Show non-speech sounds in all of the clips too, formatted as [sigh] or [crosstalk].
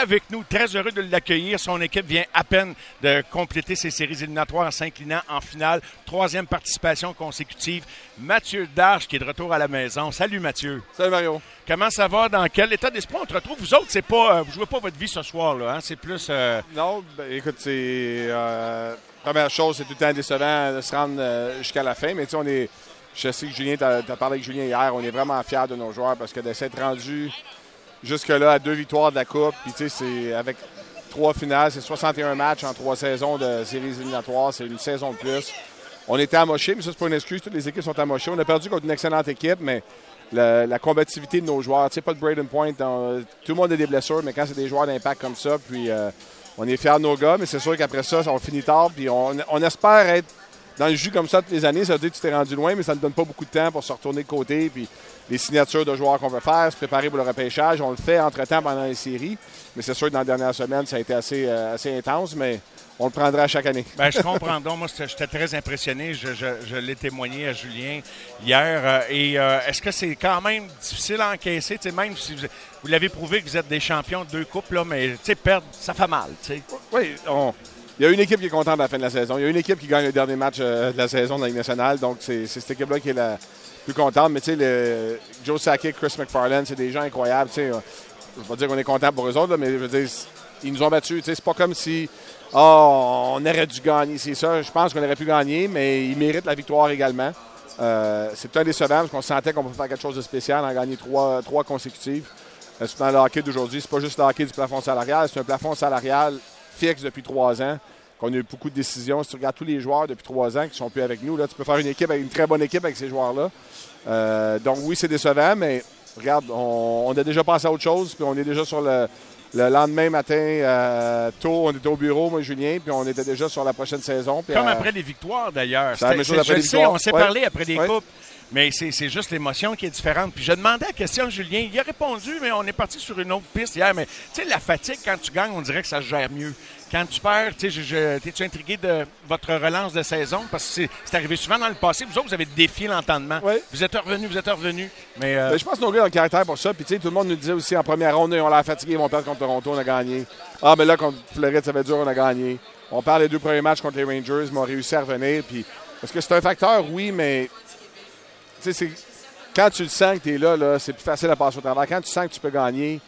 avec nous. Très heureux de l'accueillir. Son équipe vient à peine de compléter ses séries éliminatoires en s'inclinant en finale. Troisième participation consécutive. Mathieu Darche qui est de retour à la maison. Salut Mathieu. Salut Mario. Comment ça va? Dans quel état d'esprit on te retrouve? Vous autres, c'est pas, euh, vous jouez pas votre vie ce soir, là. Hein? C'est plus. Euh... Non, ben, écoute, c'est. Euh, première chose, c'est tout le temps décevant de se rendre jusqu'à la fin. Mais tu sais, on est. Je sais que Julien, tu as, parlé avec Julien hier, on est vraiment fiers de nos joueurs parce que de s'être rendu jusque-là à deux victoires de la Coupe, puis tu sais, c'est avec trois finales, c'est 61 matchs en trois saisons de séries éliminatoires, c'est une saison de plus. On était amochés, mais ça, c'est pas une excuse, toutes les équipes sont amochées. On a perdu contre une excellente équipe, mais la, combativité de nos joueurs, tu sais, pas de Braden Point, tout le monde a des blessures, mais quand c'est des joueurs d'impact comme ça, puis euh, on est fiers de nos gars, mais c'est sûr qu'après ça, on finit tard, puis on, on espère être dans le jus comme ça toutes les années, ça veut dire que tu t'es rendu loin, mais ça ne donne pas beaucoup de temps pour se retourner de côté. Puis les signatures de joueurs qu'on veut faire, se préparer pour le repêchage. On le fait entre-temps pendant les séries. Mais c'est sûr que dans la dernière semaine, ça a été assez, euh, assez intense, mais on le prendra chaque année. [laughs] Bien, je comprends donc. Moi, j'étais très impressionné. Je, l'ai témoigné à Julien hier. Euh, et euh, est-ce que c'est quand même difficile à encaisser? même si vous, l'avez prouvé que vous êtes des champions de deux coupes, là, mais perdre, ça fait mal. Oui, on, il y a une équipe qui est contente à la fin de la saison. Il y a une équipe qui gagne le dernier match euh, de la saison dans la Ligue nationale. Donc, c'est cette équipe-là qui est la plus contente. Mais tu sais, Joe Sakic, Chris McFarland, c'est des gens incroyables. Je ne vais pas dire qu'on est content pour eux autres, mais je veux dire, ils nous ont battus. C'est pas comme si oh, on aurait dû gagner. C'est ça. Je pense qu'on aurait pu gagner, mais ils méritent la victoire également. Euh, c'est un décevant parce qu'on sentait qu'on pouvait faire quelque chose de spécial en gagner trois, trois consécutives. Euh, dans le hockey d'aujourd'hui, c'est pas juste le hockey du plafond salarial, c'est un plafond salarial fixe depuis trois ans, qu'on a eu beaucoup de décisions. Si tu regardes tous les joueurs depuis trois ans qui sont plus avec nous, là, tu peux faire une équipe avec une très bonne équipe avec ces joueurs-là. Euh, donc oui, c'est décevant, mais regarde, on, a déjà pensé à autre chose, puis on est déjà sur le, lendemain matin, euh, tôt, on était au bureau, moi et Julien, puis on était déjà sur la prochaine saison. Comme euh, après les victoires, d'ailleurs. on s'est parlé après les coupes. Mais c'est juste l'émotion qui est différente. Puis je demandais la question à Julien. Il a répondu, mais on est parti sur une autre piste hier. Mais tu sais, la fatigue, quand tu gagnes, on dirait que ça se gère mieux. Quand tu perds, tu sais, es-tu intrigué de votre relance de saison? Parce que c'est arrivé souvent dans le passé. Vous autres, vous avez défié l'entendement. Vous êtes revenus, vous êtes revenus. Mais, euh, ben, je pense que nos gars ont le caractère pour ça. Puis tu sais, tout le monde nous disait aussi en première ronde, on l'a fatigué, ils vont perdre contre Toronto, on a gagné. Ah, mais là, contre Floride, ça va être dur, on a gagné. On parle des deux premiers matchs contre les Rangers, mais on a réussi à revenir. Puis, parce que c'est un facteur, oui, mais c'est quand tu le sens que tu es là, là c'est plus facile à passer au travail. Quand tu sens que tu peux gagner,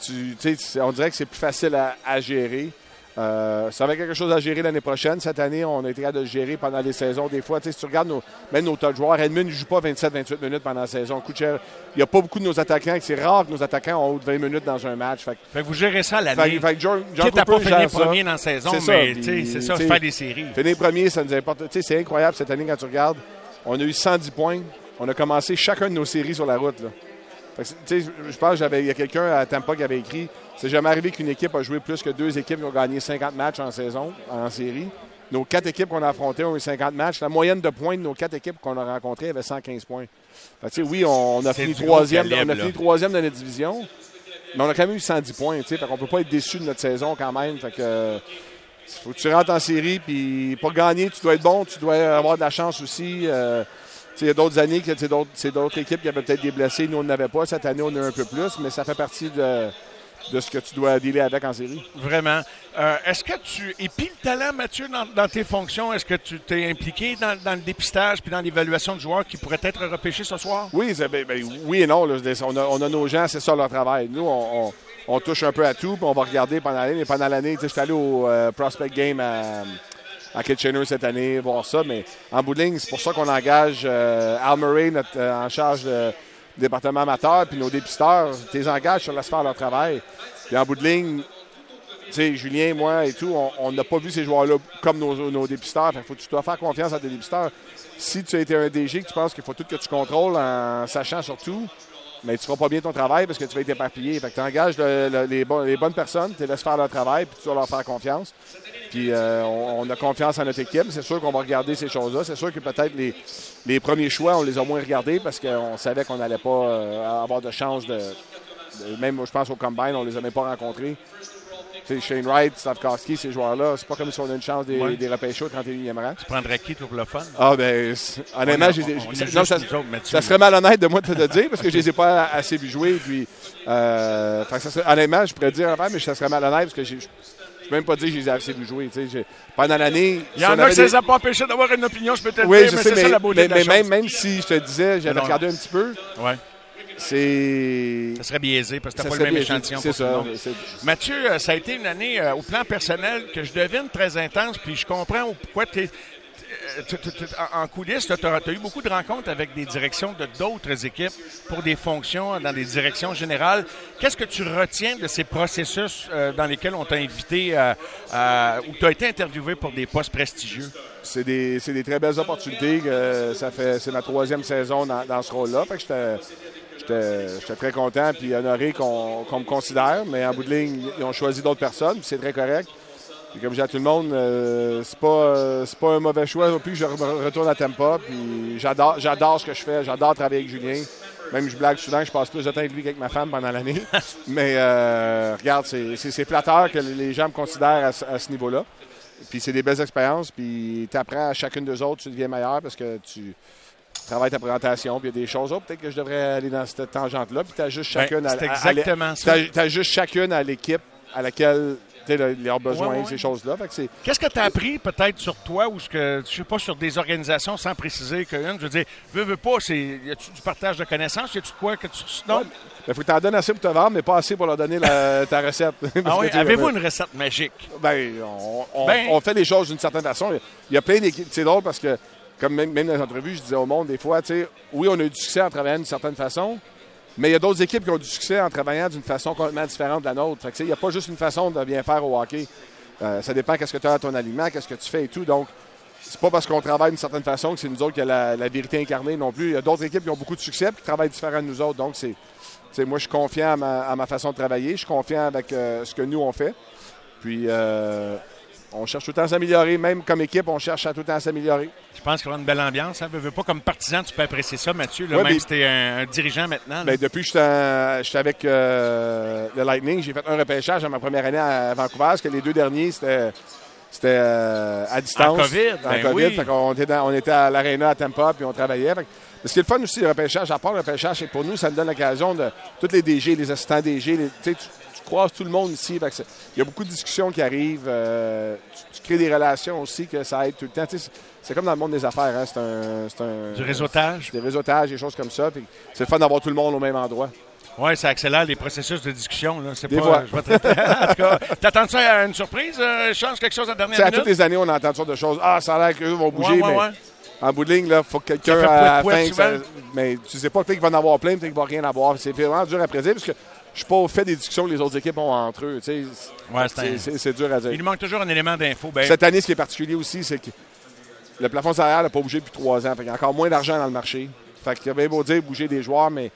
tu, on dirait que c'est plus facile à, gérer. Euh, ça va être quelque chose à gérer l'année prochaine. Cette année, on a été capable de le gérer pendant les saisons. Des fois, si tu regardes nos, même nos top joueurs, Edmund ne joue pas 27-28 minutes pendant la saison. Il n'y a pas beaucoup de nos attaquants. C'est rare que nos attaquants ont 20 minutes dans un match. Fait, que vous gérez ça l'année. Fait, fait John, John Cooper, pas fini premier dans la saison, mais c'est ça, faire des séries. Finir premier, ça nous importe. C'est incroyable cette année quand tu regardes. On a eu 110 points on a commencé chacun de nos séries sur la route. je pense qu'il y a quelqu'un à Tampa qui avait écrit c'est jamais arrivé qu'une équipe a joué plus que deux équipes qui ont gagné 50 matchs en saison, en série. Nos quatre équipes qu'on a affrontées ont eu 50 matchs. La moyenne de points de nos quatre équipes qu'on a rencontrées avait 115 points. oui, on, a fini troisième, on a fini troisième de la division, mais on a quand même eu 110 points. On ne peut pas être déçu de notre saison quand même. Fait que, faut que tu rentres en série, puis pour gagner, tu dois être bon, tu dois avoir de la chance aussi. Euh, il y a d'autres années que c'est d'autres équipes qui avaient peut-être des blessés. Nous, on n'avait pas. Cette année, on a un peu plus, mais ça fait partie de, de ce que tu dois dealer avec en série. Vraiment. Euh, est-ce que tu. Et puis le talent, Mathieu, dans, tes fonctions, est-ce que tu t'es impliqué dans, le dépistage puis dans l'évaluation de joueurs qui pourraient être repêchés ce soir? Oui, ben, ben, oui et non. on, a, nos gens, c'est ça leur travail. Nous, on, touche un peu à tout, puis on va regarder pendant l'année. Mais pendant l'année, je suis allé au euh, Prospect Game à à Kitchener cette année, voir ça. Mais en bout de ligne, c'est pour ça qu'on engage euh, Al Murray, notre, euh, en charge du département amateur, puis nos dépisteurs. Les engages, sur laisse faire leur travail. Puis en bout de ligne, tu sais, Julien, moi et tout, on n'a pas vu ces joueurs-là comme nos, dépisteurs. Fait faut, tu dois faire confiance à tes dépisteurs. Si tu as été un DG, que tu penses qu'il faut tout que tu contrôles en sachant surtout, mais tu ne feras pas bien ton travail parce que tu vas être éparpillé. Fait que tu engages les, bonnes personnes, tu les laisses faire leur travail, puis tu vas leur faire confiance. Puis euh, on, a confiance en notre équipe. C'est sûr qu'on va regarder ces choses-là. C'est sûr que peut-être les, premiers choix, on les a moins regardés parce qu'on savait qu'on n'allait pas euh, avoir de chance de, Même, je pense, au combine, on les avait pas rencontrés. Shane Wright, Stavkowski, ces joueurs-là, c'est pas comme si on a une chance des, des repêcher au 31e rang. Tu prendrais qui pour le fun? Ah, ben, honnêtement, non, ça, ça, serait malhonnête de moi de te le dire parce que je les ai pas assez vu jouer. Puis, euh, ça honnêtement, je pourrais dire, mais ça serait malhonnête parce que je ne peux même pas dire que je les ai assez vu jouer. Pendant l'année. Il y en a qui ne les a pas empêchés d'avoir une opinion, je peux te oui, dire, mais c'est ça la beauté mais, de la mais même, même si je te disais, j'avais regardé un petit peu. Ouais. C'est. Ça serait biaisé parce que tu pas le même échantillon. C'est ça. Mathieu, euh, ça a été une année euh, au plan personnel que je devine très intense, puis je comprends pourquoi tu es. En coulisses, tu as, eu beaucoup de rencontres avec des directions de d'autres équipes pour des fonctions dans des directions générales. Qu'est-ce que tu retiens de ces processus euh, dans lesquels on t'a invité ou tu as été interviewé pour des postes prestigieux? C'est des, des, très belles opportunités. ça fait, c'est ma troisième saison dans, dans ce rôle-là. Fait que J'étais très content et honoré qu'on me considère, mais en bout de ligne, ils ont choisi d'autres personnes, c'est très correct. Et comme je dis à tout le monde, euh, c'est pas, euh, pas un mauvais choix non plus je retourne à Tampa. Puis j'adore, j'adore ce que je fais, j'adore travailler avec Julien. Même je blague souvent, je passe plus de temps avec lui qu'avec ma femme pendant l'année. [laughs] Mais euh, regarde, c'est flatteur que les gens me considèrent à, à ce niveau-là. Puis c'est des belles expériences. Puis tu apprends à chacune des autres, tu deviens meilleur parce que tu travaille ta présentation, puis il y a des choses. Oh, peut-être que je devrais aller dans cette tangente-là. Puis tu as juste ben, chacune à, as, juste chacune à l'équipe à laquelle leurs besoins, ces choses-là. Qu'est-ce que tu as appris peut-être sur toi ou ce que, je sais pas, sur des organisations sans préciser qu'une, je veux dire, veux, veux pas, c'est, y a-tu du partage de connaissances? Y a-tu quoi que tu. Non? Il faut que tu en donnes assez pour te vendre, mais pas assez pour leur donner [laughs] ta recette. ah [laughs] oui? Avez-vous une recette magique? Ben, on, ben on, fait les choses d'une certaine façon. Il y a plein d'équipes. C'est drôle parce que comme même, dans les entrevues, je disais au monde des fois, oui, on a eu du succès en travaillant d'une certaine façon, mais il y a d'autres équipes qui ont du succès en travaillant d'une façon complètement différente de la nôtre. Il n'y a pas juste une façon de bien faire au hockey. Euh, ça dépend qu'est-ce que tu as à ton aliment, qu'est-ce que tu fais et tout. Donc, c'est pas parce qu'on travaille d'une certaine façon que c'est nous autres qui a la, vérité incarnée non plus. Il y a d'autres équipes qui ont beaucoup de succès et qui travaillent différemment de nous autres. Donc, c'est, moi, je suis confiant à ma, façon de travailler. Je suis confiant avec euh, ce que nous, on fait. Puis, euh, on cherche tout le temps à s'améliorer. Même comme équipe, on cherche à tout le temps à s'améliorer. Je pense qu'il y aura une belle ambiance. Hein? Veux, pas comme partisan, tu peux apprécier ça, Mathieu. Là, même si tu es un, dirigeant maintenant. Bien, depuis que j'étais avec euh, le Lightning, j'ai fait un repêchage à ma première année à Vancouver, parce que les deux derniers, c'était. C'était euh, à distance. En COVID. En ben COVID. on, était on était à l'Arena à Tampa, puis on travaillait. ce qui est le fun aussi, le repêchage, à part le repêchage, c'est pour nous, ça nous donne l'occasion de. Tous les DG, les assistants DG, tu, croise tout le monde ici. Il y a beaucoup de discussions qui arrivent. Euh, tu, crées des relations aussi que ça aide tout le temps. c'est comme dans le monde des affaires. Hein. C'est un, Du réseautage. Des réseautages, des choses comme ça. C'est le fun d'avoir tout le monde au même endroit. Oui, ça accélère les processus de discussion. C'est pas, je vais [laughs] en tout cas, t'attends ça à une surprise? Euh, change quelque chose à la dernière minute? À toutes les années, on entend sortes de choses. Ah, ça a l'air qu'eux vont bouger, mais en bout de ligne, il faut que quelqu'un à la fin... mais tu sais pas, peut-être qu'il va en avoir plein, peut-être qu'il va rien avoir. C'est vraiment dur à prédire, parce que je suis pas au fait des discussions que les autres équipes ont entre eux. c'est dur à dire. Il manque toujours un élément d'info. Ben- Cette année, ce qui est particulier aussi, c'est que le plafond salarial n'a pas bougé depuis trois ans. il y a encore moins d'argent dans le marché. Fait qu'il y a bien beau dire bouger des joueurs, mais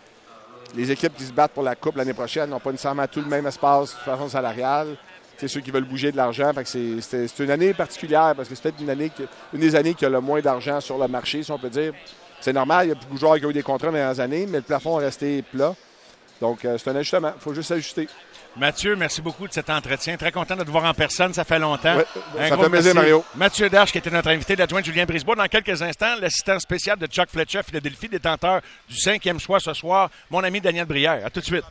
les équipes qui se battent pour la Coupe l'année prochaine n'ont pas nécessairement tout le même espace de façon salariale. C'est ceux qui veulent bouger de l'argent. C'est une année particulière parce que c'est peut-être une, année une des années qui a le moins d'argent sur le marché, si on peut dire. C'est normal, il y a beaucoup de joueurs qui ont eu des contrats dans les dernières années, mais le plafond est resté plat. Donc, euh, c'est un ajustement. Il faut juste s'ajuster. Mathieu, merci beaucoup de cet entretien. Très content de te voir en personne. Ça fait longtemps. ça fait plaisir, Mario. Mathieu Darche, qui était notre invité, l'adjoint Julien Brisebois. Dans quelques instants, l'assistant spécial de Chuck Fletcher, Philadelphie, détenteur du cinquième choix ce soir, mon ami Daniel Brière. À tout de suite.